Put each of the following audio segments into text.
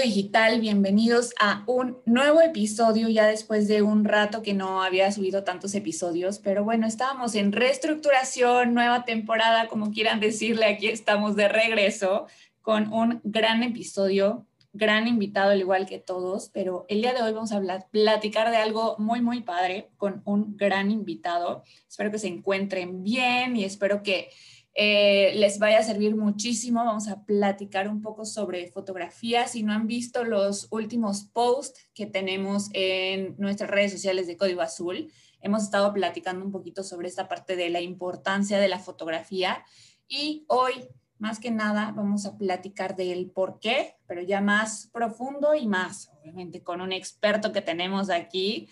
Digital, bienvenidos a un nuevo episodio ya después de un rato que no había subido tantos episodios, pero bueno, estábamos en reestructuración, nueva temporada, como quieran decirle, aquí estamos de regreso con un gran episodio, gran invitado al igual que todos, pero el día de hoy vamos a hablar, platicar de algo muy, muy padre con un gran invitado. Espero que se encuentren bien y espero que eh, les vaya a servir muchísimo. Vamos a platicar un poco sobre fotografía. Si no han visto los últimos posts que tenemos en nuestras redes sociales de Código Azul, hemos estado platicando un poquito sobre esta parte de la importancia de la fotografía. Y hoy, más que nada, vamos a platicar del por qué, pero ya más profundo y más, obviamente, con un experto que tenemos aquí,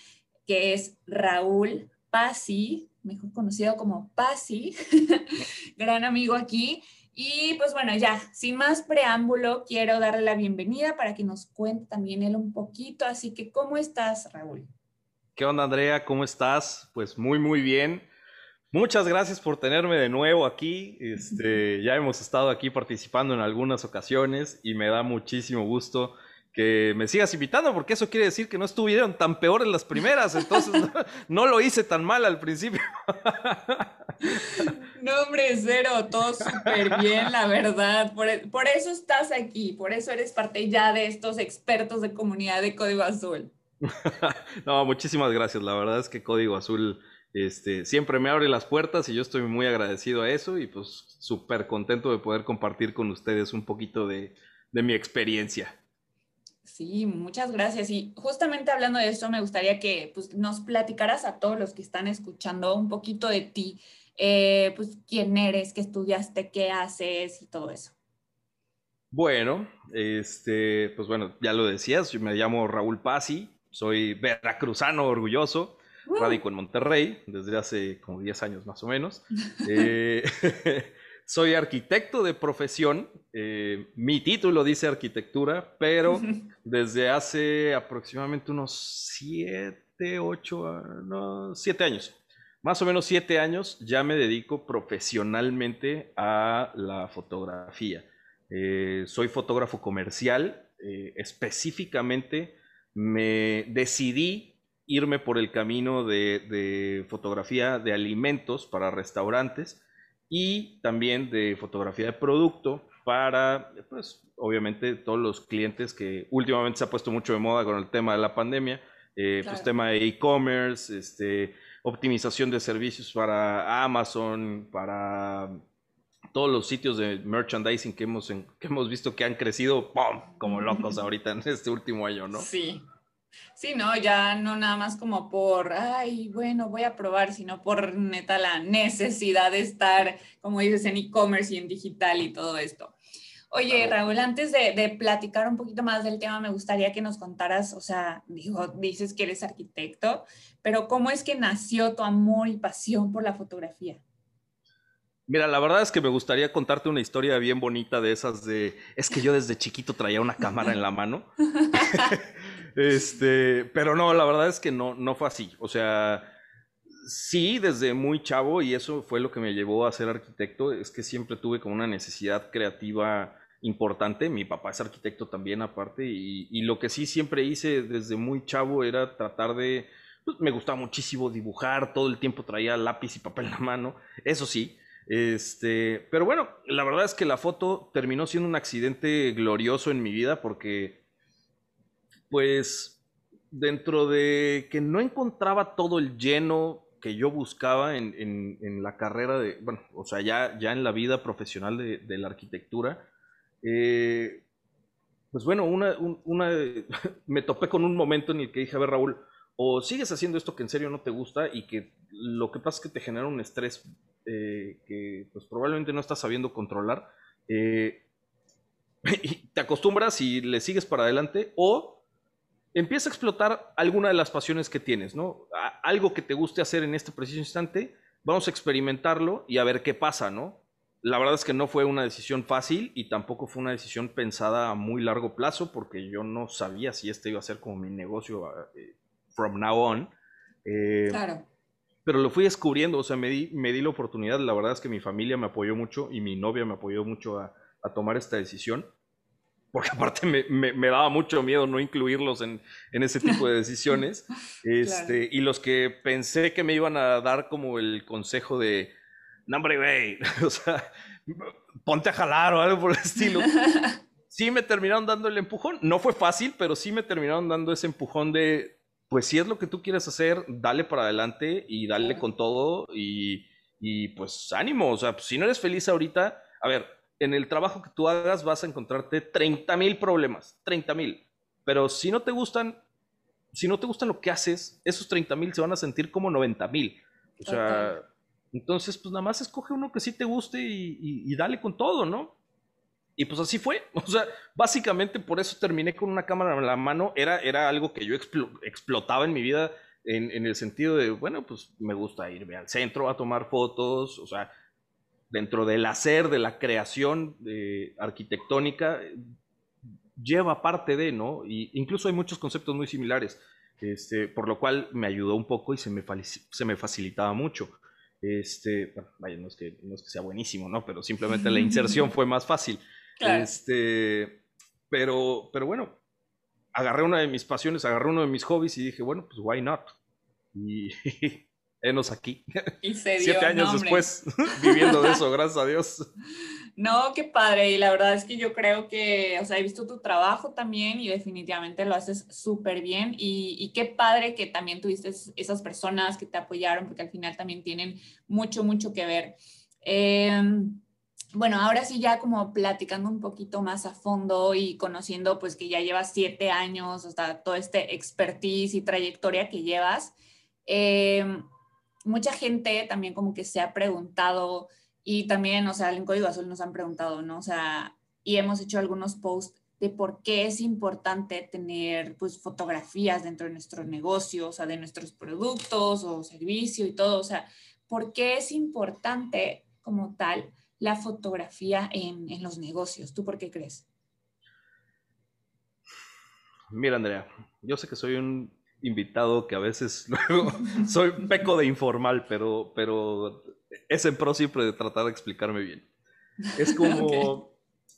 que es Raúl Pasi mejor conocido como Pasi, gran amigo aquí. Y pues bueno, ya, sin más preámbulo, quiero darle la bienvenida para que nos cuente también él un poquito. Así que, ¿cómo estás, Raúl? ¿Qué onda, Andrea? ¿Cómo estás? Pues muy, muy bien. Muchas gracias por tenerme de nuevo aquí. Este, ya hemos estado aquí participando en algunas ocasiones y me da muchísimo gusto que me sigas invitando, porque eso quiere decir que no estuvieron tan peores las primeras, entonces no, lo hice tan mal al principio. No, hombre, cero, todo súper bien, la verdad. Por, por, eso estás aquí, por eso eres parte ya de estos expertos de comunidad de Código Azul. No, muchísimas gracias. La verdad es que Código Azul este, siempre me abre las puertas y yo estoy muy agradecido a eso y pues súper contento de poder compartir con ustedes un poquito de, de mi experiencia. Sí, muchas gracias. Y justamente hablando de eso, me gustaría que pues, nos platicaras a todos los que están escuchando un poquito de ti, eh, pues quién eres, qué estudiaste, qué haces y todo eso. Bueno, este, pues bueno, ya lo decías, yo me llamo Raúl Pasi, soy veracruzano orgulloso, uh. radico en Monterrey desde hace como 10 años más o menos. eh, Soy arquitecto de profesión. Eh, mi título dice arquitectura, pero desde hace aproximadamente unos siete, ocho, no, siete años, más o menos siete años, ya me dedico profesionalmente a la fotografía. Eh, soy fotógrafo comercial. Eh, específicamente me decidí irme por el camino de fotografía de alimentos para restaurantes y también de fotografía de producto para, pues, obviamente, todos los clientes que últimamente se ha puesto mucho de moda con el tema de la pandemia, eh, pues tema de e-commerce, este, optimización de servicios para Amazon, para todos los sitios de merchandising que hemos, que hemos visto que han crecido ¡pum! como locos ahorita en este último año, ¿no? Sí, Sí, no, ya no nada más como por, ay, bueno, voy a probar, sino por neta la necesidad de estar, como dices, en e-commerce y en digital y todo esto. Oye, Raúl, antes de, platicar un poquito más del tema, me gustaría que nos contaras, o sea, digo, dices que eres arquitecto, pero ¿cómo es que nació tu amor y pasión por la fotografía? Mira, la verdad es que me gustaría contarte una historia bien bonita de esas de, es que yo desde chiquito traía una cámara en la mano. Este, pero no, la verdad es que no, no fue así. O sea, sí, desde muy chavo, y eso fue lo que me llevó a ser arquitecto, es que siempre tuve como una necesidad creativa importante. Mi papá es arquitecto también, aparte, y, lo que sí siempre hice desde muy chavo era tratar de. Pues, me gustaba muchísimo dibujar, todo el tiempo traía lápiz y papel en la mano, eso sí. Este, pero bueno, la verdad es que la foto terminó siendo un accidente glorioso en mi vida porque pues dentro de que no encontraba todo el lleno que yo buscaba en, la carrera de, bueno, o sea, ya, ya en la vida profesional de, la arquitectura, eh, pues bueno, una, me topé con un momento en el que dije, a ver Raúl, o sigues haciendo esto que en serio no te gusta y que lo que pasa es que te genera un estrés eh, que pues probablemente no estás sabiendo controlar, eh, y te acostumbras y le sigues para adelante, o empieza a explotar alguna de las pasiones que tienes, ¿no? Algo que te guste hacer en este preciso instante, vamos a experimentarlo y a ver qué pasa, ¿no? La verdad es que no fue una decisión fácil y tampoco fue una decisión pensada a muy largo plazo porque yo no sabía si este iba a ser como mi negocio eh, from now on. Eh, claro. Pero lo fui descubriendo, o sea, me di, me di la oportunidad. La verdad es que mi familia me apoyó mucho y mi novia me apoyó mucho a, a tomar esta decisión. Porque aparte me, me, daba mucho miedo no incluirlos en, en ese tipo de decisiones. este, Y los que pensé que me iban a dar como el consejo de no, hombre, güey, o sea, ponte a jalar o algo por el estilo. Sí me terminaron dando el empujón. No fue fácil, pero sí me terminaron dando ese empujón de, pues si es lo que tú quieres hacer, dale para adelante y dale con todo y, y pues ánimo. O sea, pues, si no eres feliz ahorita, a ver, en el trabajo que tú hagas vas a encontrarte 30 mil problemas, 30 mil. Pero si no te gustan, si no te gustan lo que haces, esos 30 mil se van a sentir como 90 mil. O sea, entonces, pues nada más escoge uno que sí te guste y, dale con todo, ¿no? Y pues así fue. O sea, básicamente por eso terminé con una cámara en la mano. Era, era algo que yo explotaba en mi vida en, el sentido de, bueno, pues me gusta irme al centro a tomar fotos. O sea, dentro del hacer, de la creación de arquitectónica, lleva parte de, ¿no? Y incluso hay muchos conceptos muy similares. Este, por lo cual me ayudó un poco y se me, se me facilitaba mucho. Este, bueno, vaya, no es, que, no es que sea buenísimo, ¿no? Pero simplemente la inserción fue más fácil. Este, pero, pero bueno, agarré una de mis pasiones, agarré uno de mis hobbies y dije, bueno, pues why not? Y enos aquí. Y se dio, Siete años después, viviendo de eso, gracias a Dios. No, qué padre. Y la verdad es que yo creo que, o sea, he visto tu trabajo también y definitivamente lo haces súper bien. Y, qué padre que también tuviste esas personas que te apoyaron, porque al final también tienen mucho, mucho que ver. Em, bueno, ahora sí ya como platicando un poquito más a fondo y conociendo pues que ya llevas siete años, sea, todo este expertise y trayectoria que llevas. Em, mucha gente también como que se ha preguntado y también, o sea, en Código Azul nos han preguntado, ¿no? O sea, y hemos hecho algunos posts de por qué es importante tener pues fotografías dentro de nuestro negocio, o sea, de nuestros productos o servicio y todo, o sea, por qué es importante como tal la fotografía en, en los negocios. ¿Tú por qué crees? Mira, Andrea, yo sé que soy un invitado que a veces luego soy peco de informal, pero, pero es en pro siempre de tratar de explicarme bien. Es como,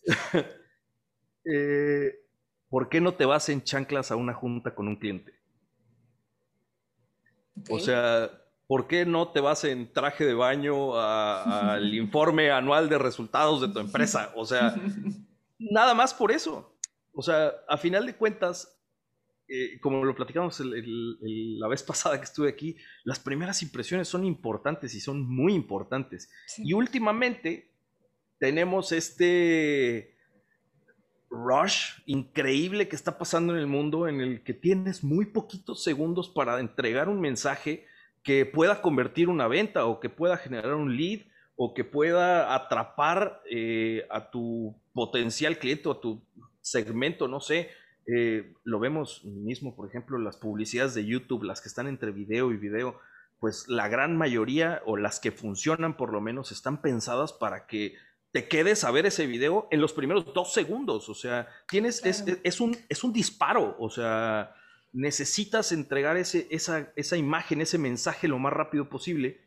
eh, ¿por qué no te vas en chanclas a una junta con un cliente? O sea, ¿por qué no te vas en traje de baño al informe anual de resultados de tu empresa? O sea, nada más por eso. O sea, a final de cuentas, eh, como lo platicamos la vez pasada que estuve aquí, las primeras impresiones son importantes y son muy importantes. Y últimamente tenemos este rush increíble que está pasando en el mundo en el que tienes muy poquitos segundos para entregar un mensaje que pueda convertir una venta o que pueda generar un lead o que pueda atrapar eh, a tu potencial cliente o a tu segmento, no sé, eh, lo vemos mismo, por ejemplo, las publicidades de YouTube, las que están entre video y video, pues la gran mayoría o las que funcionan por lo menos están pensadas para que te quedes a ver ese video en los primeros dos segundos. O sea, tienes, es, un, es un disparo. O sea, necesitas entregar ese, esa, esa imagen, ese mensaje lo más rápido posible.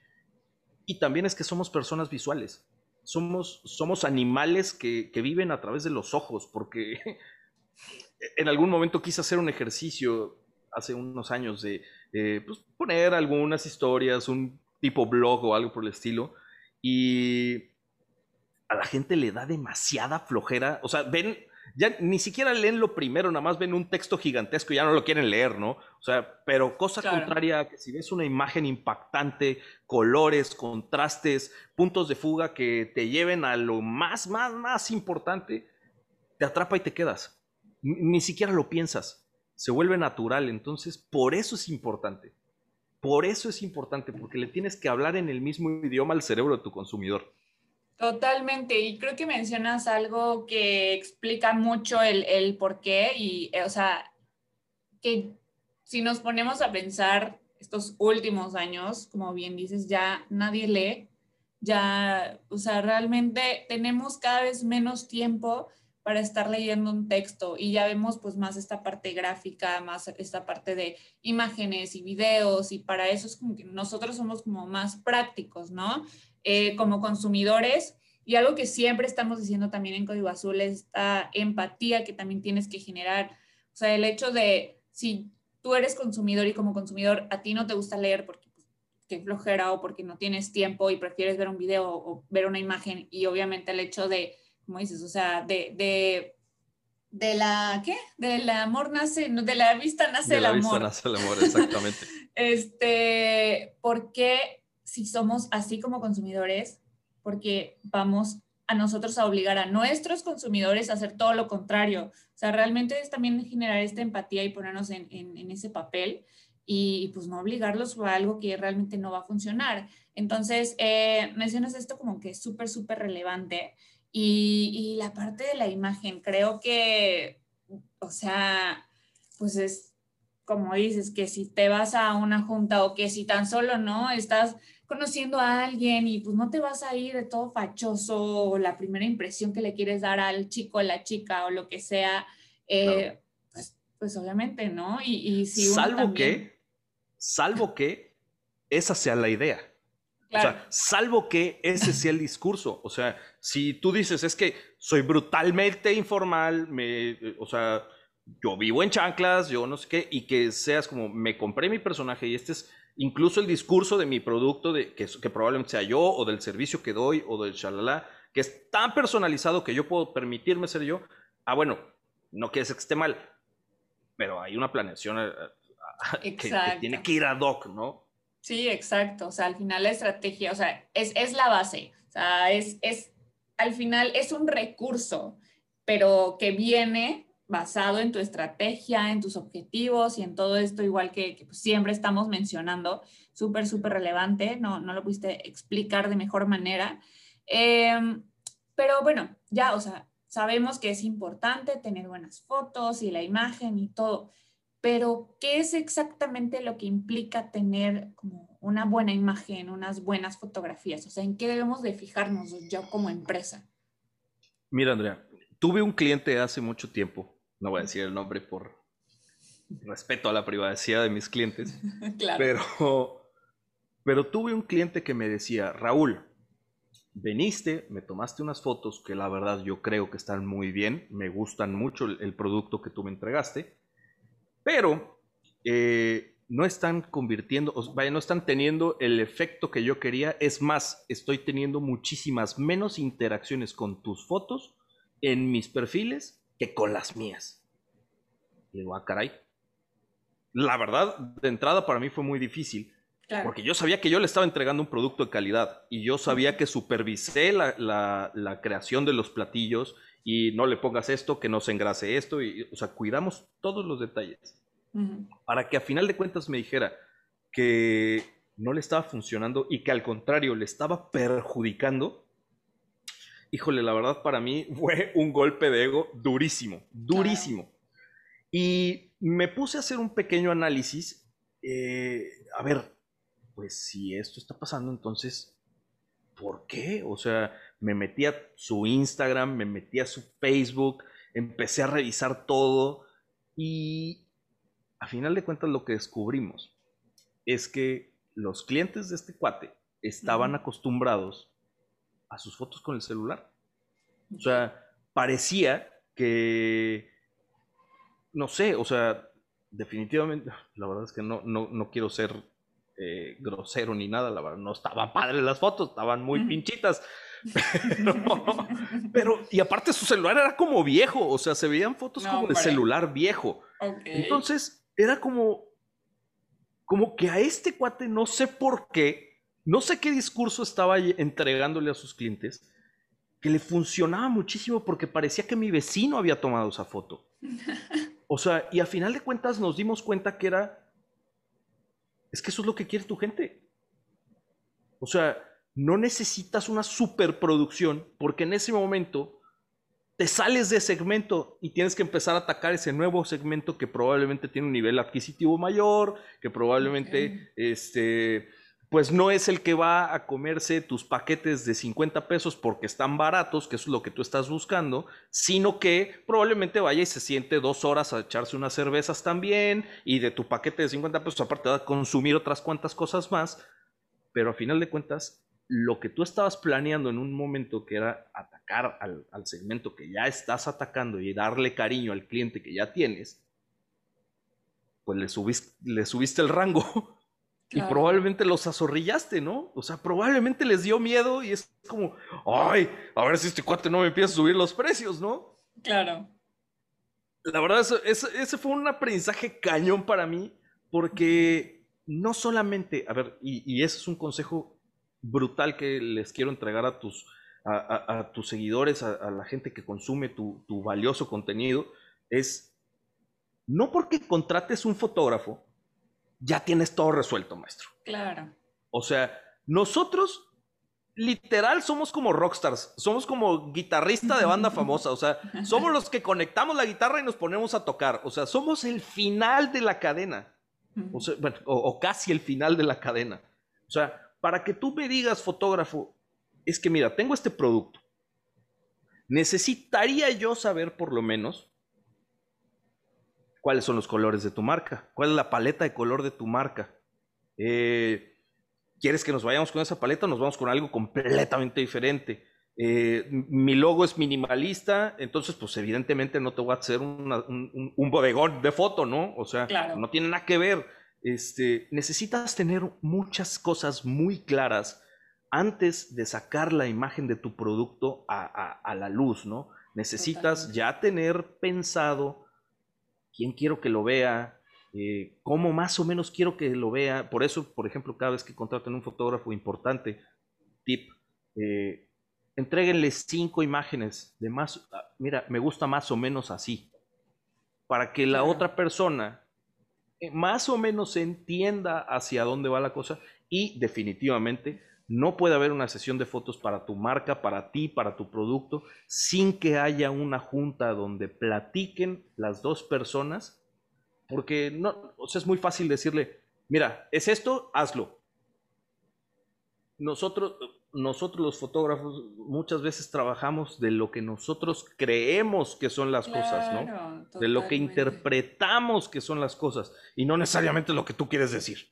Y también es que somos personas visuales. Somos, somos animales que, que viven a través de los ojos, porque en algún momento quise hacer un ejercicio hace unos años de eh, pues, poner algunas historias, un tipo blog o algo por el estilo, y a la gente le da demasiada flojera, o sea, ven, ya ni siquiera leen lo primero, nada más ven un texto gigantesco y ya no lo quieren leer, ¿no? O sea, pero cosa contraria, que si ves una imagen impactante, colores, contrastes, puntos de fuga que te lleven a lo más, más, más importante, te atrapa y te quedas ni siquiera lo piensas, se vuelve natural, entonces por eso es importante. Por eso es importante, porque le tienes que hablar en el mismo idioma al cerebro de tu consumidor. Totalmente, y creo que mencionas algo que explica mucho el, el por qué, y o sea, que si nos ponemos a pensar estos últimos años, como bien dices, ya nadie lee, ya, o sea, realmente tenemos cada vez menos tiempo para estar leyendo un texto y ya vemos pues más esta parte gráfica, más esta parte de imágenes y videos y para eso es como que nosotros somos como más prácticos, ¿no? Eh, como consumidores y algo que siempre estamos diciendo también en Código Azul es esta empatía que también tienes que generar, o sea, el hecho de si tú eres consumidor y como consumidor a ti no te gusta leer porque pues, que flojera o porque no tienes tiempo y prefieres ver un video o ver una imagen y obviamente el hecho de como dices, o sea, de, de, de la, ¿qué? Del amor nace, de la vista nace el amor. De la vista nace el amor, exactamente. este, porque si somos así como consumidores, porque vamos a nosotros a obligar a nuestros consumidores a hacer todo lo contrario. O sea, realmente es también generar esta empatía y ponernos en, en, ese papel y pues no obligarlos a algo que realmente no va a funcionar. Entonces, eh, mencionas esto como que es súper, súper relevante y, la parte de la imagen, creo que, o sea, pues es como dices, que si te vas a una junta o que si tan solo no estás conociendo a alguien y pues no te vas a ir de todo fachoso o la primera impresión que le quieres dar al chico, a la chica o lo que sea, eh, pues, pues, obviamente, ¿no? Y, si salvo que, salvo que esa sea la idea. O sea, salvo que ese sea el discurso. O sea, si tú dices, es que soy brutalmente informal, me, eh, o sea, yo vivo en chanclas, yo no sé qué, y que seas como, me compré mi personaje y este es incluso el discurso de mi producto, de, que, que probablemente sea yo, o del servicio que doy, o del shalala, que es tan personalizado que yo puedo permitirme ser yo. Ah, bueno, no quiere decir que esté mal, pero hay una planeación eh, eh, que, que tiene que ir ad hoc, ¿no? Sí, exacto. O sea, al final la estrategia, o sea, es, es la base. O sea, es, es, al final es un recurso, pero que viene basado en tu estrategia, en tus objetivos y en todo esto, igual que, pues, siempre estamos mencionando, súper, súper relevante, no, no lo pudiste explicar de mejor manera. Em, pero bueno, ya, o sea, sabemos que es importante tener buenas fotos y la imagen y todo, pero ¿qué es exactamente lo que implica tener como una buena imagen, unas buenas fotografías? O sea, ¿en qué debemos de fijarnos yo como empresa? Mira, Andrea, tuve un cliente hace mucho tiempo, no voy a decir el nombre por respeto a la privacidad de mis clientes, claro. pero, pero tuve un cliente que me decía, Raúl, veniste, me tomaste unas fotos que la verdad yo creo que están muy bien, me gustan mucho el producto que tú me entregaste pero eh, no están convirtiendo, vaya, no están teniendo el efecto que yo quería. Es más, estoy teniendo muchísimas menos interacciones con tus fotos en mis perfiles que con las mías. Le digo, ah, caray. La verdad, de entrada para mí fue muy difícil. Porque yo sabía que yo le estaba entregando un producto de calidad y yo sabía que supervisé la, la, creación de los platillos y no le pongas esto, que no se engrase esto, y, o sea, cuidamos todos los detalles. Para que a final de cuentas me dijera que no le estaba funcionando y que al contrario le estaba perjudicando, híjole, la verdad para mí fue un golpe de ego durísimo, durísimo. Y me puse a hacer un pequeño análisis. Eh, a ver, pues si esto está pasando, entonces, ¿por qué? O sea, me metí a su Instagram, me metí a su Facebook, empecé a revisar todo y a final de cuentas lo que descubrimos es que los clientes de este cuate estaban acostumbrados a sus fotos con el celular. O sea, parecía que, no sé, o sea, definitivamente, la verdad es que no, no, quiero ser eh, grosero ni nada, la verdad, no estaban padres las fotos, estaban muy pinchitas, Pero, y aparte su celular era como viejo, o sea, se veían fotos como de celular viejo. Entonces, era como, como que a este cuate no sé por qué, no sé qué discurso estaba entregándole a sus clientes, que le funcionaba muchísimo porque parecía que mi vecino había tomado esa foto. O sea, y a final de cuentas nos dimos cuenta que era, es que eso es lo que quiere tu gente. O sea, no necesitas una superproducción porque en ese momento te sales de segmento y tienes que empezar a atacar ese nuevo segmento que probablemente tiene un nivel adquisitivo mayor, que probablemente este, pues no es el que va a comerse tus paquetes de 50 pesos porque están baratos, que es lo que tú estás buscando, sino que probablemente vaya y se siente dos horas a echarse unas cervezas también y de tu paquete de 50 pesos aparte va a consumir otras cuantas cosas más, pero a final de cuentas lo que tú estabas planeando en un momento que era atacar al, segmento que ya estás atacando y darle cariño al cliente que ya tienes, pues le subiste el rango y probablemente los azorrillaste, ¿no? O sea, probablemente les dio miedo y es como, ay, a ver si este cuate no me empieza a subir los precios, ¿no? Claro. La verdad, ese fue un aprendizaje cañón para mí porque no solamente, a ver, y, ese es un consejo brutal que les quiero entregar a tus, a, tus seguidores, a, la gente que consume tu, tu valioso contenido, es no porque contrates un fotógrafo, ya tienes todo resuelto, maestro. Claro. O sea, nosotros literal somos como rockstars, somos como guitarrista de banda famosa, o sea, somos los que conectamos la guitarra y nos ponemos a tocar, o sea, somos el final de la cadena, o, o casi el final de la cadena. O sea, para que tú me digas, fotógrafo, es que mira, tengo este producto, necesitaría yo saber por lo menos cuáles son los colores de tu marca, cuál es la paleta de color de tu marca. Eh, ¿Quieres que nos vayamos con esa paleta o nos vamos con algo completamente diferente? Eh, mi logo es minimalista, entonces pues evidentemente no te voy a hacer un, bodegón de foto, ¿no? O sea, no tiene nada que ver. Este, necesitas tener muchas cosas muy claras antes de sacar la imagen de tu producto a, la luz, ¿no? Necesitas ya tener pensado quién quiero que lo vea, eh, cómo más o menos quiero que lo vea. Por eso, por ejemplo, cada vez que contraten un fotógrafo importante, tip, eh, entreguenle cinco imágenes de más, ah, mira, me gusta más o menos así, para que la otra persona eh, más o menos entienda hacia dónde va la cosa y definitivamente no puede haber una sesión de fotos para tu marca, para ti, para tu producto, sin que haya una junta donde platiquen las dos personas, porque no, o sea, es muy fácil decirle, mira, es esto, hazlo. Nosotros, nosotros los fotógrafos muchas veces trabajamos de lo que nosotros creemos que son las cosas, ¿no? De lo que interpretamos que son las cosas y no necesariamente lo que tú quieres decir.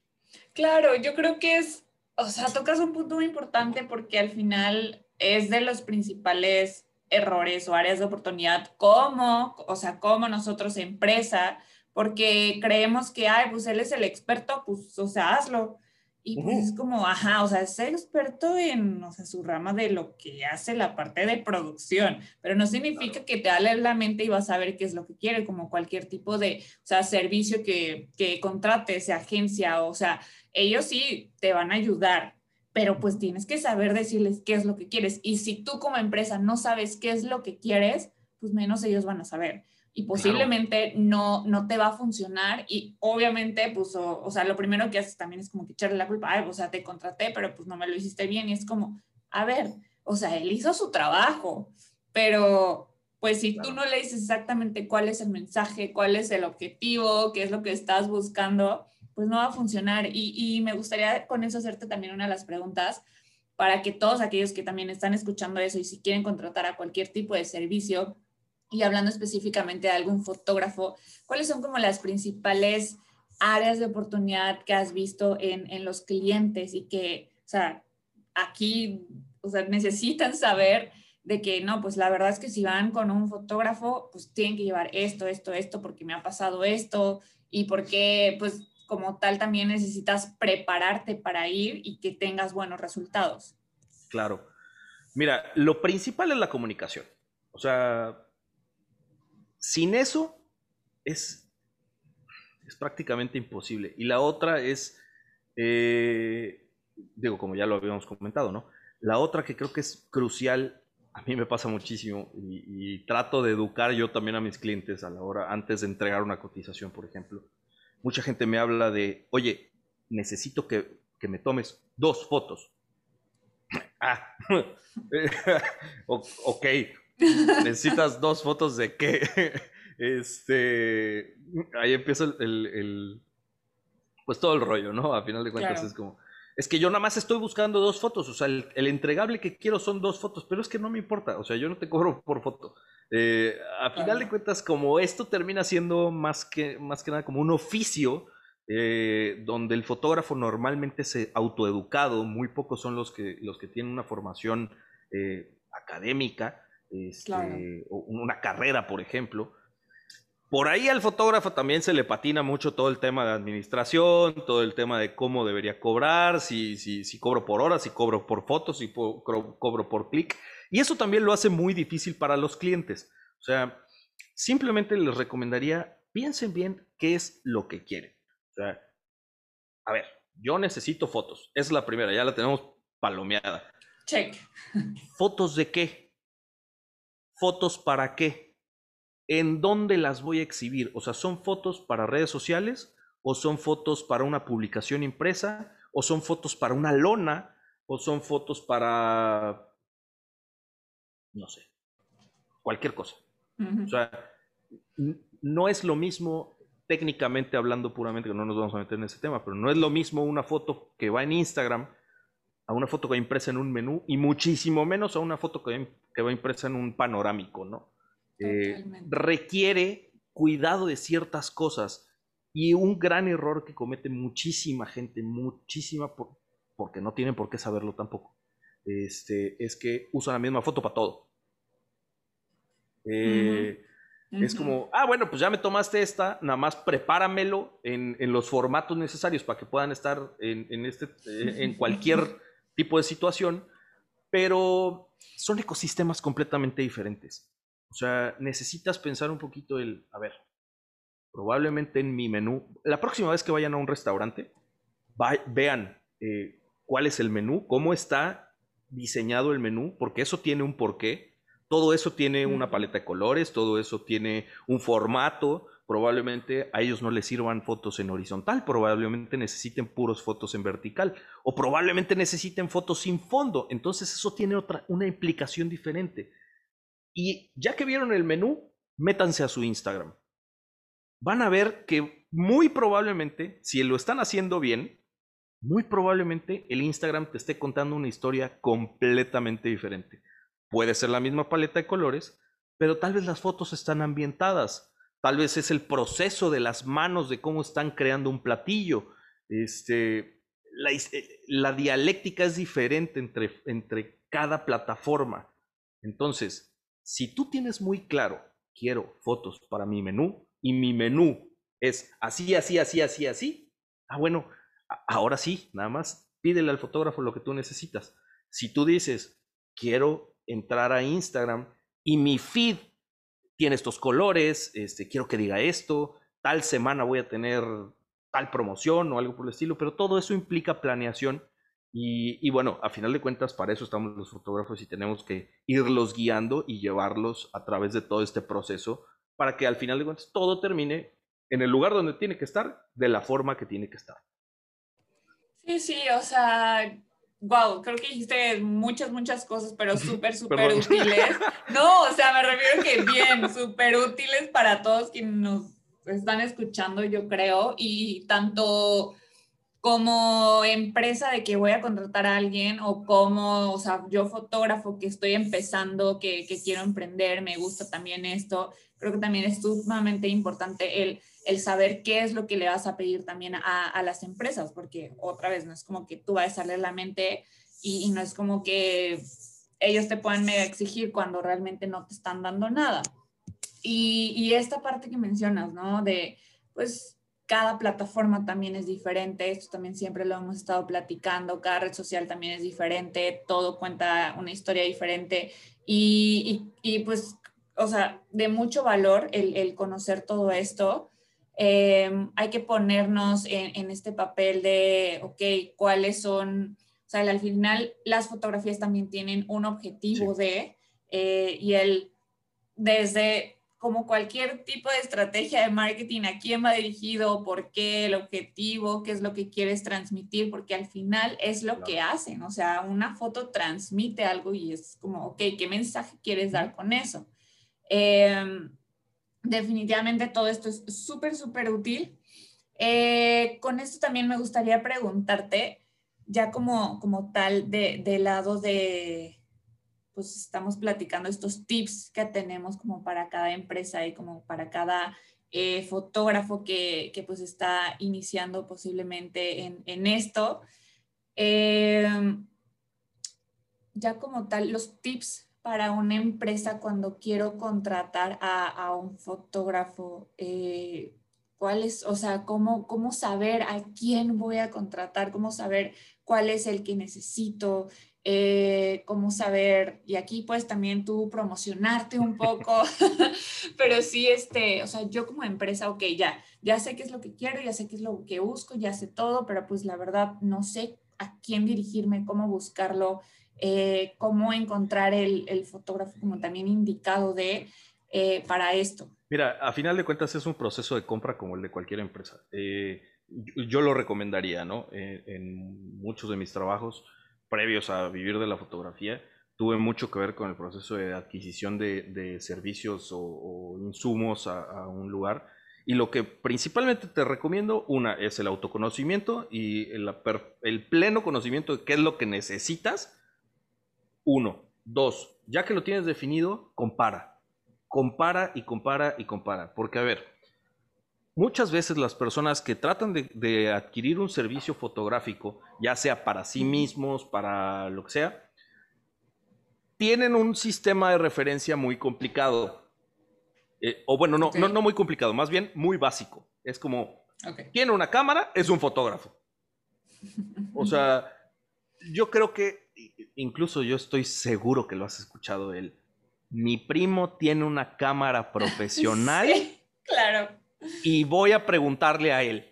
Claro, yo creo que es o sea, tocas un punto muy importante porque al final es de los principales errores o áreas de oportunidad como, o sea, como nosotros empresa, porque creemos que, ay, pues él es el experto, pues, o sea, hazlo. Y pues es como, ajá, o sea, es experto en, o sea, su rama de lo que hace la parte de producción, pero no significa que te ale la mente y vas a ver qué es lo que quiere, como cualquier tipo de, o sea, servicio que, que contrates, agencia, o sea, ellos sí te van a ayudar, pero pues tienes que saber decirles qué es lo que quieres. Y si tú como empresa no sabes qué es lo que quieres, pues menos ellos van a saber. Y posiblemente no, no te va a funcionar. Y obviamente, pues, o, sea, lo primero que haces también es como que echarle la culpa. Ay, o sea, te contraté, pero pues no me lo hiciste bien. Y es como, a ver, o sea, él hizo su trabajo, pero pues si tú no le dices exactamente cuál es el mensaje, cuál es el objetivo, qué es lo que estás buscando, pues no va a funcionar. Y, me gustaría con eso hacerte también una de las preguntas para que todos aquellos que también están escuchando eso y si quieren contratar a cualquier tipo de servicio y hablando específicamente de algún fotógrafo, ¿cuáles son como las principales áreas de oportunidad que has visto en, en los clientes y que, o sea, aquí, o sea, necesitan saber de que no, pues la verdad es que si van con un fotógrafo, pues tienen que llevar esto, esto, esto, porque me ha pasado esto y porque, pues como tal también necesitas prepararte para ir y que tengas buenos resultados. Claro. Mira, lo principal es la comunicación. O sea, sin eso es, es prácticamente imposible. Y la otra es, eh, digo, como ya lo habíamos comentado, ¿no? La otra que creo que es crucial, a mí me pasa muchísimo y, y trato de educar yo también a mis clientes a la hora, antes de entregar una cotización, por ejemplo mucha gente me habla de, oye, necesito que, me tomes dos fotos. Ah, ok. Necesitas dos fotos de qué. Este, ahí empieza el, pues todo el rollo, ¿no? A final de cuentas es como, es que yo nada más estoy buscando dos fotos, o sea, el, entregable que quiero son dos fotos, pero es que no me importa, o sea, yo no te cobro por foto. Eh, a final de cuentas, como esto termina siendo más que, más que nada como un oficio, eh, donde el fotógrafo normalmente es autoeducado, muy pocos son los que, los que tienen una formación eh, académica, este, o una carrera, por ejemplo. Por ahí al fotógrafo también se le patina mucho todo el tema de administración, todo el tema de cómo debería cobrar, si, si, si cobro por horas, si cobro por fotos, si cobro por clic. Y eso también lo hace muy difícil para los clientes. O sea, simplemente les recomendaría, piensen bien qué es lo que quieren. O sea, a ver, yo necesito fotos. Esa es la primera, ya la tenemos palomeada. Check. ¿Fotos de qué? ¿Fotos para qué? ¿En dónde las voy a exhibir? O sea, ¿son fotos para redes sociales? ¿O son fotos para una publicación impresa? ¿O son fotos para una lona? ¿O son fotos para, no sé, cualquier cosa? O sea, no es lo mismo técnicamente hablando puramente, que no nos vamos a meter en ese tema, pero no es lo mismo una foto que va en Instagram a una foto que va impresa en un menú y muchísimo menos a una foto que va impresa en un panorámico, ¿no? Eh, requiere cuidado de ciertas cosas. Y un gran error que comete muchísima gente, muchísima, porque no tienen por qué saberlo tampoco, este, es que usan la misma foto para todo. Eh, es como, ah, bueno, pues ya me tomaste esta, nada más prepáramelo en, los formatos necesarios para que puedan estar en, este, en cualquier tipo de situación, pero son ecosistemas completamente diferentes. O sea, necesitas pensar un poquito el, a ver, probablemente en mi menú, la próxima vez que vayan a un restaurante, vean eh, cuál es el menú, cómo está diseñado el menú, porque eso tiene un porqué. Todo eso tiene una paleta de colores, todo eso tiene un formato. Probablemente a ellos no les sirvan fotos en horizontal, probablemente necesiten puros fotos en vertical, o probablemente necesiten fotos sin fondo. Entonces eso tiene otra, una implicación diferente. Y ya que vieron el menú, métanse a su Instagram. Van a ver que muy probablemente, si lo están haciendo bien, muy probablemente el Instagram te esté contando una historia completamente diferente. Puede ser la misma paleta de colores, pero tal vez las fotos están ambientadas. Tal vez es el proceso de las manos de cómo están creando un platillo. Este, la, eh, la dialéctica es diferente entre, entre cada plataforma. Entonces, si tú tienes muy claro, quiero fotos para mi menú y mi menú es así, así, así, así, así, ah, bueno, ahora sí, nada más pídele al fotógrafo lo que tú necesitas. Si tú dices, quiero entrar a Instagram y mi feed tiene estos colores, este, quiero que diga esto, tal semana voy a tener tal promoción o algo por el estilo, pero todo eso implica planeación y, bueno, a final de cuentas, para eso estamos los fotógrafos y tenemos que irlos guiando y llevarlos a través de todo este proceso para que al final de cuentas todo termine en el lugar donde tiene que estar, de la forma que tiene que estar. Sí, sí, o sea, wow, creo que dijiste muchas, muchas cosas, pero súper, súper útiles. No, o sea, me refiero que bien, súper útiles para todos quienes nos están escuchando, yo creo, y tanto como empresa de que voy a contratar a alguien o como, o sea, yo fotógrafo que estoy empezando, que, que quiero emprender, me gusta también esto, creo que también es sumamente importante el, el saber qué es lo que le vas a pedir también a, a las empresas, porque otra vez no es como que tú vas a salir la mente y, y no es como que ellos te puedan mega exigir cuando realmente no te están dando nada. Y, y esta parte que mencionas, ¿no? De, pues, cada plataforma también es diferente, esto también siempre lo hemos estado platicando, cada red social también es diferente, todo cuenta una historia diferente y, y, pues, o sea, de mucho valor el, el conocer todo esto. Em, hay que ponernos en, en, este papel de, ok, cuáles son, o sea, al final las fotografías también tienen un objetivo de, eh, y el, desde como cualquier tipo de estrategia de marketing, a quién va dirigido, por qué, el objetivo, qué es lo que quieres transmitir, porque al final es lo que hacen. O sea, una foto transmite algo y es como, ok, ¿qué mensaje quieres dar con eso? Em, definitivamente todo esto es súper, súper útil. Eh, con esto también me gustaría preguntarte, ya como, como tal, de, de lado de, pues estamos platicando estos tips que tenemos como para cada empresa y como para cada eh, fotógrafo que, que, pues está iniciando posiblemente en, en esto. Em, ya como tal, los tips para una empresa cuando quiero contratar a, a un fotógrafo, eh, ¿cuál es, o sea, cómo, cómo saber a quién voy a contratar, cómo saber cuál es el que necesito, eh, cómo saber, y aquí pues también tú promocionarte un poco, pero sí, este, o sea, yo como empresa, ok, ya, ya sé qué es lo que quiero, ya sé qué es lo que busco, ya sé todo, pero pues la verdad no sé a quién dirigirme, cómo buscarlo, eh, cómo encontrar el, el, fotógrafo como también indicado de eh, para esto. Mira, a final de cuentas es un proceso de compra como el de cualquier empresa. yo lo recomendaría, ¿no? en muchos de mis trabajos previos a vivir de la fotografía, tuve mucho que ver con el proceso de adquisición de, servicios o, insumos a, un lugar. Y lo que principalmente te recomiendo, una, es el autoconocimiento y el, el pleno conocimiento de qué es lo que necesitas. Uno. Dos, ya que lo tienes definido, compara. Compara y compara y compara. Porque, a ver, Muchas veces las personas que tratan de, adquirir un servicio fotográfico, ya sea para sí mismos, para lo que sea, tienen un sistema de referencia muy complicado. Eh, o bueno, no, no, no, muy complicado, más bien muy básico. Es como, tiene una cámara, es un fotógrafo. O sea, yo creo que, incluso yo estoy seguro que lo has escuchado él. Mi primo tiene una cámara profesional. Sí, claro y voy a preguntarle a él.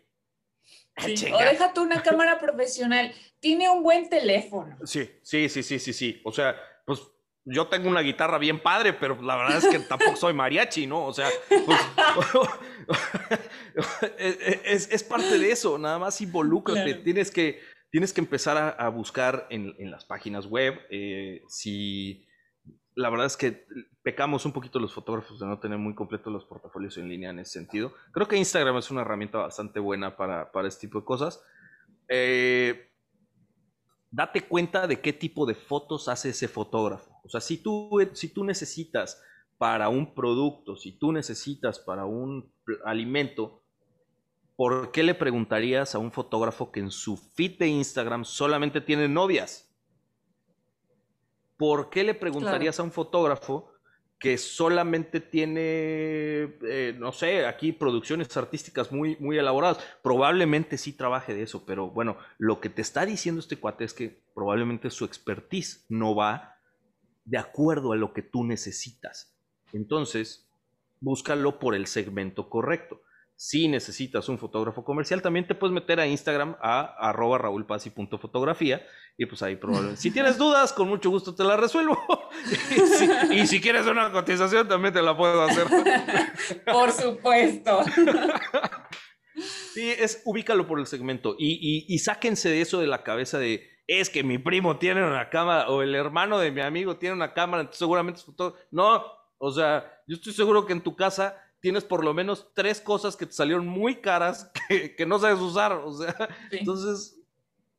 Ah, o déjate una cámara profesional. Tiene un buen teléfono. Sí, sí, sí, sí, sí, sí. O sea, pues yo tengo una guitarra bien padre, pero la verdad es que tampoco soy mariachi, ¿no? O sea, pues, es, parte de eso. Nada más involúcrate. Tienes que, tienes que empezar a, buscar en, las páginas web eh, si la verdad es que pecamos un poquito los fotógrafos de no tener muy completos los portafolios en línea en ese sentido. Creo que Instagram es una herramienta bastante buena para, para este tipo de cosas. Eh, date cuenta de qué tipo de fotos hace ese fotógrafo. O sea, si tú, si tú necesitas para un producto, si tú necesitas para un alimento, ¿por qué le preguntarías a un fotógrafo que en su feed de Instagram solamente tiene novias? ¿Por qué le preguntarías a un fotógrafo que solamente tiene, eh, no sé, aquí producciones artísticas muy, muy elaboradas? Probablemente sí trabaje de eso, pero bueno, lo que te está diciendo este cuate es que probablemente su expertise no va de acuerdo a lo que tú necesitas. Entonces, búscalo por el segmento correcto. Si necesitas un fotógrafo comercial, también te puedes meter a Instagram a arroba raulpasi.fotografía y pues ahí probablemente. Si tienes dudas, con mucho gusto te las resuelvo. y, si, quieres una cotización, también te la puedo hacer. por supuesto. Sí, es ubícalo por el segmento y, y, sáquense de eso de la cabeza de es que mi primo tiene una cámara o el hermano de mi amigo tiene una cámara, entonces seguramente es fotógrafo. No, o sea, yo estoy seguro que en tu casa tienes por lo menos tres cosas que te salieron muy caras que, no sabes usar. O sea, entonces,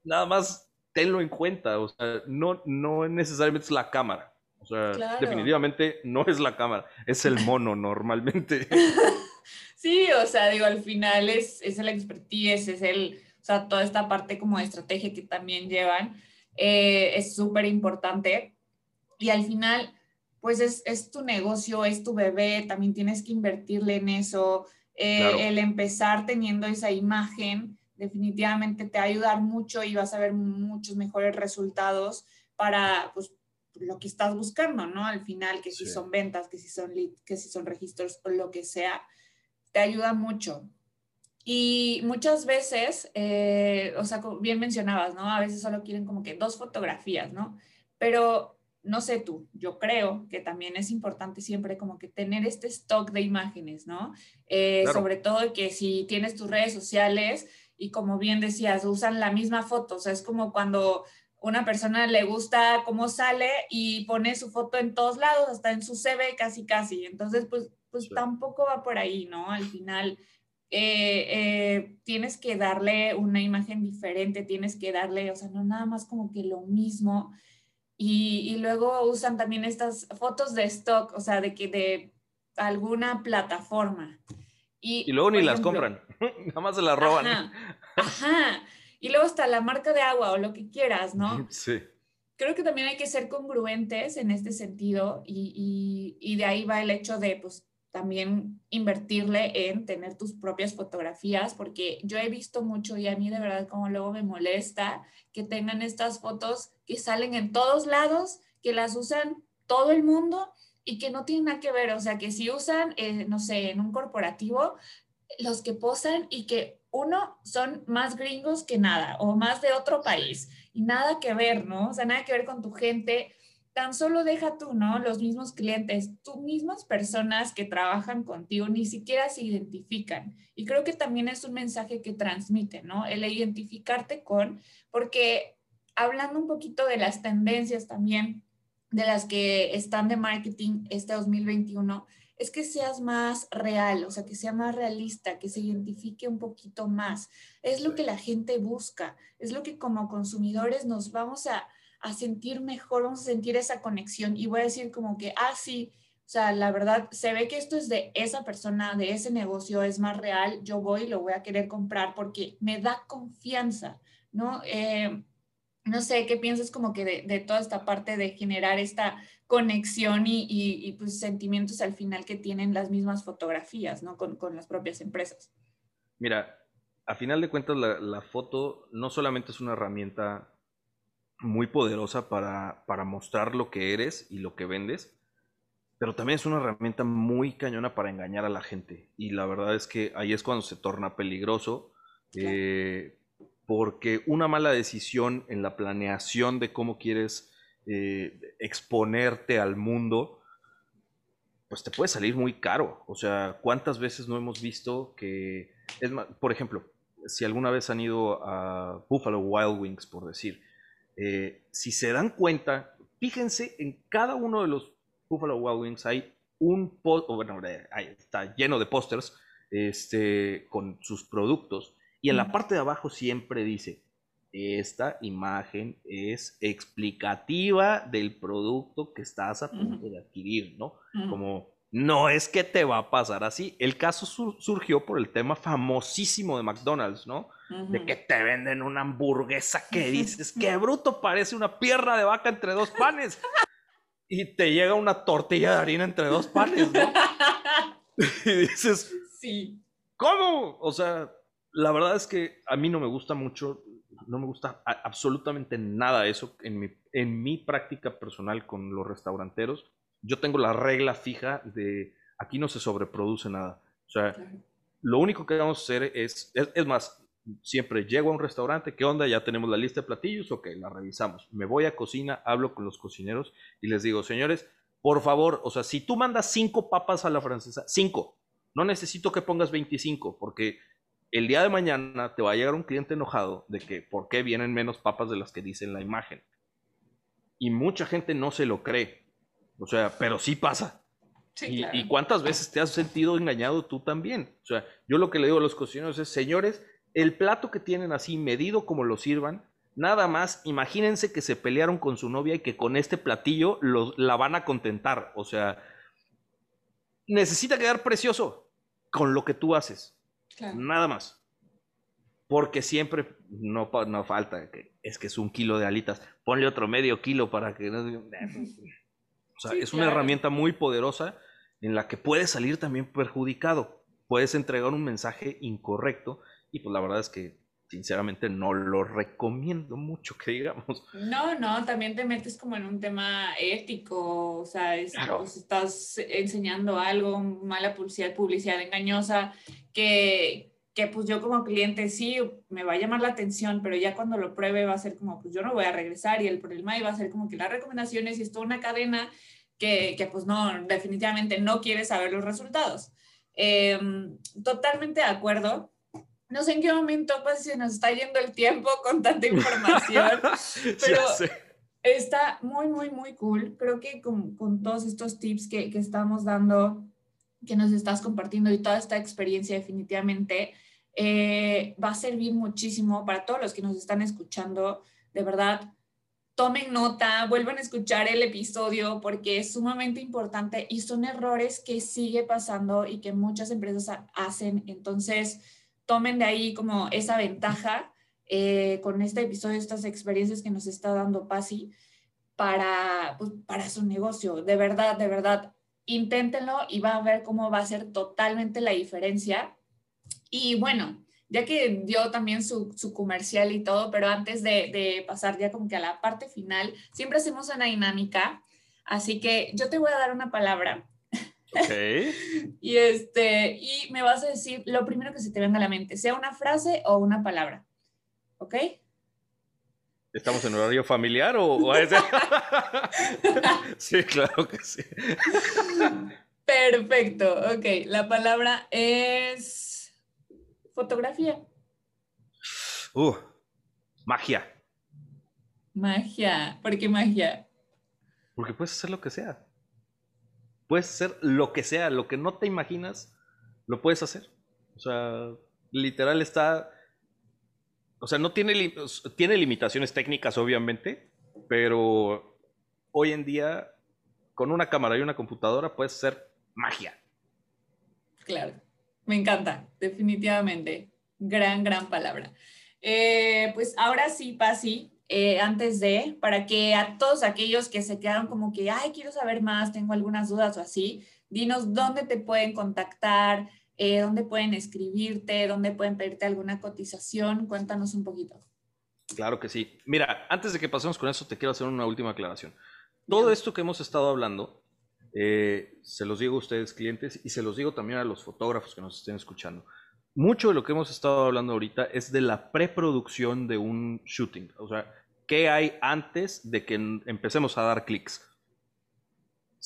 nada más tenlo en cuenta. O sea, no, no necesariamente es la cámara. O sea, definitivamente no es la cámara, es el mono normalmente. Sí, o sea, digo, al final es, es el expertise, es el, o sea, toda esta parte como de estrategia que también llevan, eh, es súper importante. Y al final, pues es, tu negocio, es tu bebé, también tienes que invertirle en eso. Eh, el empezar teniendo esa imagen definitivamente te va a ayudar mucho y vas a ver muchos mejores resultados para pues, lo que estás buscando, ¿no? Al final, que si son ventas, que si son leads, que si son registros o lo que sea, te ayuda mucho. Y muchas veces, eh, o sea, bien mencionabas, ¿no? A veces solo quieren como que dos fotografías, ¿no? Pero no sé tú, yo creo que también es importante siempre como que tener este stock de imágenes, ¿no? Eh, sobre todo que si tienes tus redes sociales y como bien decías, usan la misma foto, o sea, es como cuando una persona le gusta cómo sale y pone su foto en todos lados, hasta en su CV casi casi, entonces pues, pues tampoco va por ahí, ¿no? Al final... Eh, eh, tienes que darle una imagen diferente, tienes que darle, o sea, no nada más como que lo mismo. Y, luego usan también estas fotos de stock, o sea, de que de alguna plataforma. Y, luego ni las compran, nada más se las roban. Ajá, Y luego está la marca de agua o lo que quieras, ¿no? Sí. Creo que también hay que ser congruentes en este sentido y, y de ahí va el hecho de, pues, también invertirle en tener tus propias fotografías, porque yo he visto mucho y a mí de verdad como luego me molesta que tengan estas fotos que salen en todos lados, que las usan todo el mundo y que no tienen nada que ver, o sea, que si usan, eh, no sé, en un corporativo, los que posan y que uno son más gringos que nada o más de otro país y nada que ver, ¿no? O sea, nada que ver con tu gente tan solo deja tú, ¿no? Los mismos clientes, tus mismas personas que trabajan contigo ni siquiera se identifican. Y creo que también es un mensaje que transmite, ¿no? El identificarte con, porque hablando un poquito de las tendencias también de las que están de marketing este 2021, es que seas más real, o sea, que sea más realista, que se identifique un poquito más. Es lo que la gente busca, es lo que como consumidores nos vamos a a sentir mejor, vamos a sentir esa conexión y voy a decir como que, ah, sí, o sea, la verdad, se ve que esto es de esa persona, de ese negocio, es más real, yo voy y lo voy a querer comprar porque me da confianza, ¿no? Eh, no sé, ¿qué piensas como que de, toda esta parte de generar esta conexión y, y, pues sentimientos al final que tienen las mismas fotografías, ¿no? Con, con las propias empresas. Mira, a final de cuentas la, la, foto no solamente es una herramienta muy poderosa para, para mostrar lo que eres y lo que vendes, pero también es una herramienta muy cañona para engañar a la gente. Y la verdad es que ahí es cuando se torna peligroso, eh, porque una mala decisión en la planeación de cómo quieres eh, exponerte al mundo, pues te puede salir muy caro. O sea, ¿cuántas veces no hemos visto que, es por ejemplo, si alguna vez han ido a Buffalo Wild Wings, por decir, eh, si se dan cuenta, fíjense en cada uno de los Buffalo Wild Wings hay un post, bueno, está lleno de pósters este, con sus productos y en la parte de abajo siempre dice, esta imagen es explicativa del producto que estás a punto de adquirir, ¿no? Como no es que te va a pasar así. El caso surgió por el tema famosísimo de McDonald's, ¿no? De que te venden una hamburguesa que dices, qué bruto, parece una pierna de vaca entre dos panes. y te llega una tortilla de harina entre dos panes, ¿no? y dices, sí. ¿Cómo? O sea, la verdad es que a mí no me gusta mucho, no me gusta absolutamente nada eso en mi, en mi práctica personal con los restauranteros yo tengo la regla fija de aquí no se sobreproduce nada. O sea, lo único que vamos a hacer es, es, más, siempre llego a un restaurante, ¿qué onda? Ya tenemos la lista de platillos, ok, la revisamos. Me voy a cocina, hablo con los cocineros y les digo, señores, por favor, o sea, si tú mandas cinco papas a la francesa, cinco, no necesito que pongas 25, porque el día de mañana te va a llegar un cliente enojado de que por qué vienen menos papas de las que dice en la imagen. Y mucha gente no se lo cree. O sea, pero sí pasa. y, cuántas veces te has sentido engañado tú también? O sea, yo lo que le digo a los cocineros es, señores, el plato que tienen así medido como lo sirvan, nada más imagínense que se pelearon con su novia y que con este platillo la van a contentar. O sea, necesita quedar precioso con lo que tú haces. Nada más. Porque siempre no, no falta, que es que es un kilo de alitas, ponle otro medio kilo para que no... O sea, es una herramienta muy poderosa en la que puedes salir también perjudicado. Puedes entregar un mensaje incorrecto y pues la verdad es que sinceramente no lo recomiendo mucho que digamos. No, no, también te metes como en un tema ético, o sea, pues, estás enseñando algo, mala publicidad, publicidad engañosa, que, que pues yo como cliente sí me va a llamar la atención, pero ya cuando lo pruebe va a ser como, pues yo no voy a regresar y el problema iba a ser como que las recomendaciones y es toda una cadena que, que pues no, definitivamente no quiere saber los resultados. Em, totalmente de acuerdo. No sé en qué momento pues se nos está yendo el tiempo con tanta información, pero está muy, muy, muy cool. Creo que con, con todos estos tips que, que estamos dando, que nos estás compartiendo y toda esta experiencia definitivamente eh, va a servir muchísimo para todos los que nos están escuchando. De verdad, tomen nota, vuelvan a escuchar el episodio porque es sumamente importante y son errores que sigue pasando y que muchas empresas hacen. Entonces, tomen de ahí como esa ventaja eh, con este episodio, estas experiencias que nos está dando Pasi para, pues, para su negocio. De verdad, de verdad, inténtenlo y va a ver cómo va a ser totalmente la diferencia. Y bueno, ya que dio también su, su comercial y todo, pero antes de, de, pasar ya como que a la parte final, siempre hacemos una dinámica, así que yo te voy a dar una palabra. Ok. y, este, y me vas a decir lo primero que se te venga a la mente, sea una frase o una palabra. ¿Ok? ¿Estamos en horario familiar o, o sí, claro que sí. Perfecto, ok. La palabra es fotografía. Uh, magia. Magia. ¿Por qué magia? Porque puedes hacer lo que sea. Puedes hacer lo que sea, lo que no te imaginas, lo puedes hacer. O sea, literal está o sea, no tiene, tiene limitaciones técnicas, obviamente, pero hoy en día, con una cámara y una computadora, puedes hacer magia. Claro, me encanta, definitivamente. Gran, gran palabra. Eh, pues ahora sí, Pasi, eh, antes de, para que a todos aquellos que se quedaron como que, ay, quiero saber más, tengo algunas dudas o así, dinos dónde te pueden contactar, eh, dónde pueden escribirte, dónde pueden pedirte alguna cotización. Cuéntanos un poquito. Claro que sí. Mira, antes de que pasemos con eso, te quiero hacer una última aclaración. Todo esto que hemos estado hablando, eh, se los digo a ustedes clientes y se los digo también a los fotógrafos que nos estén escuchando. Mucho de lo que hemos estado hablando ahorita es de la preproducción de un shooting. O sea, ¿qué hay antes de que empecemos a dar clics?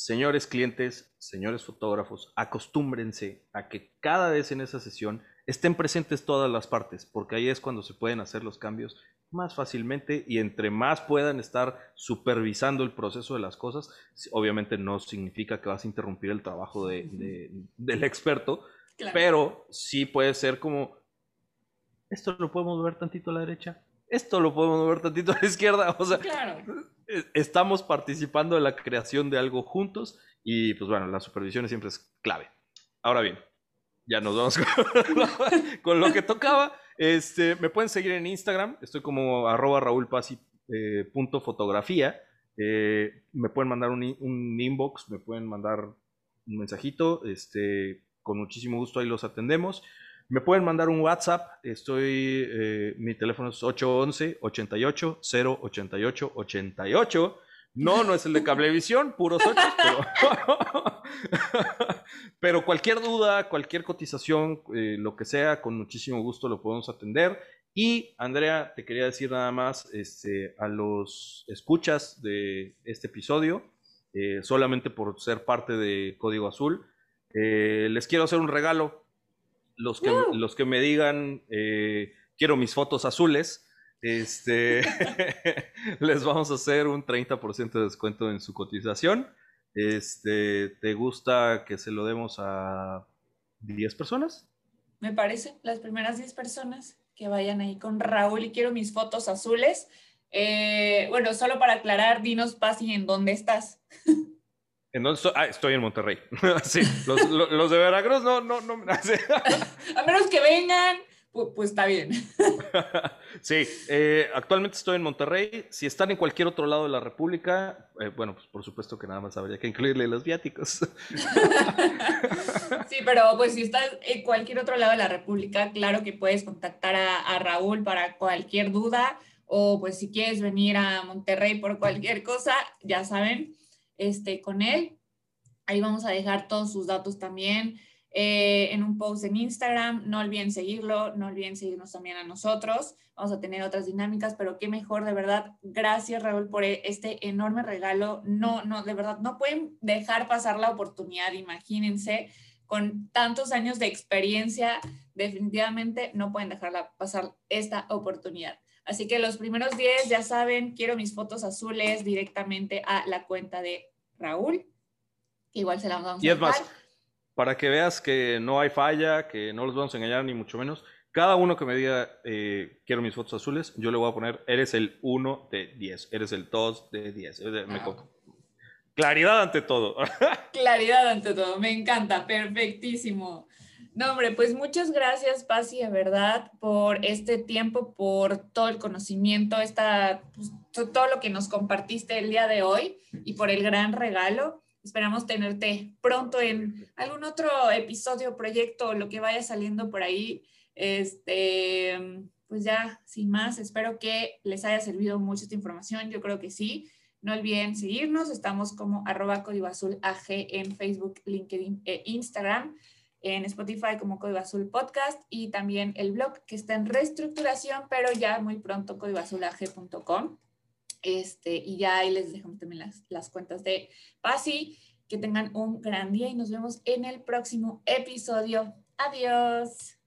Señores clientes, señores fotógrafos, acostúmbrense a que cada vez en esa sesión estén presentes todas las partes, porque ahí es cuando se pueden hacer los cambios más fácilmente y entre más puedan estar supervisando el proceso de las cosas, obviamente no significa que vas a interrumpir el trabajo del experto, pero sí puede ser como, esto lo podemos ver tantito a la derecha, esto lo podemos ver tantito a la izquierda, o sea, estamos participando en la creación de algo juntos y pues bueno, la supervisión siempre es clave. Ahora bien, ya nos vamos con, lo que tocaba. Este, me pueden seguir en Instagram, estoy como arroba raúlpasi.fotografía. Eh, eh, me pueden mandar un, un, inbox, me pueden mandar un mensajito, este, con muchísimo gusto ahí los atendemos. Me pueden mandar un WhatsApp. Estoy, eh, mi teléfono es 811 88 088 88. No, no es el de Cablevisión, puros ocho, pero, pero cualquier duda, cualquier cotización, eh, lo que sea, con muchísimo gusto lo podemos atender. Y Andrea, te quería decir nada más este, a los escuchas de este episodio, eh, solamente por ser parte de Código Azul, les quiero hacer un regalo los que, los que me digan, eh, quiero mis fotos azules, este, les vamos a hacer un 30% de descuento en su cotización. Este, ¿Te gusta que se lo demos a 10 personas? Me parece, las primeras 10 personas que vayan ahí con Raúl y quiero mis fotos azules. Eh, bueno, solo para aclarar, dinos, Pasi, ¿en dónde estás? ¿En dónde estoy? Ah, estoy en Monterrey. sí, los, los, de Veracruz no, no, no. A menos que vengan, pues, pues está bien. sí, eh, actualmente estoy en Monterrey. Si están en cualquier otro lado de la República, eh, bueno, pues por supuesto que nada más habría que incluirle los viáticos. sí, pero pues si estás en cualquier otro lado de la República, claro que puedes contactar a, a Raúl para cualquier duda o pues si quieres venir a Monterrey por cualquier cosa, ya saben este, con él. Ahí vamos a dejar todos sus datos también. eh, en un post en Instagram. No olviden seguirlo, no olviden seguirnos también a nosotros. Vamos a tener otras dinámicas, pero qué mejor, de verdad. Gracias, Raúl, por este enorme regalo. No, no, de verdad, no pueden dejar pasar la oportunidad, imagínense, con tantos años de experiencia, definitivamente no pueden dejarla pasar esta oportunidad. Así que los primeros 10, ya saben, quiero mis fotos azules directamente a la cuenta de Raúl. Igual se la vamos a Y es más, para que veas que no hay falla, que no los vamos a engañar ni mucho menos, cada uno que me diga eh, quiero mis fotos azules, yo le voy a poner eres el 1 de 10, eres el 2 de 10. Claridad ante todo. Claridad ante todo, me encanta, perfectísimo. No, hombre, pues muchas gracias, Pasi, de verdad, por este tiempo, por todo el conocimiento, esta, pues, todo lo que nos compartiste el día de hoy y por el gran regalo. Esperamos tenerte pronto en algún otro episodio, proyecto, lo que vaya saliendo por ahí. Este, pues ya, sin más, espero que les haya servido mucho esta información. Yo creo que sí. No olviden seguirnos. Estamos como arroba código azul AG en Facebook, LinkedIn e Instagram. En Spotify como Código Azul Podcast y también el blog que está en reestructuración, pero ya muy pronto códigoazulag.com. Este, y ya ahí les dejamos también las, las cuentas de Pasi. Que tengan un gran día y nos vemos en el próximo episodio. Adiós.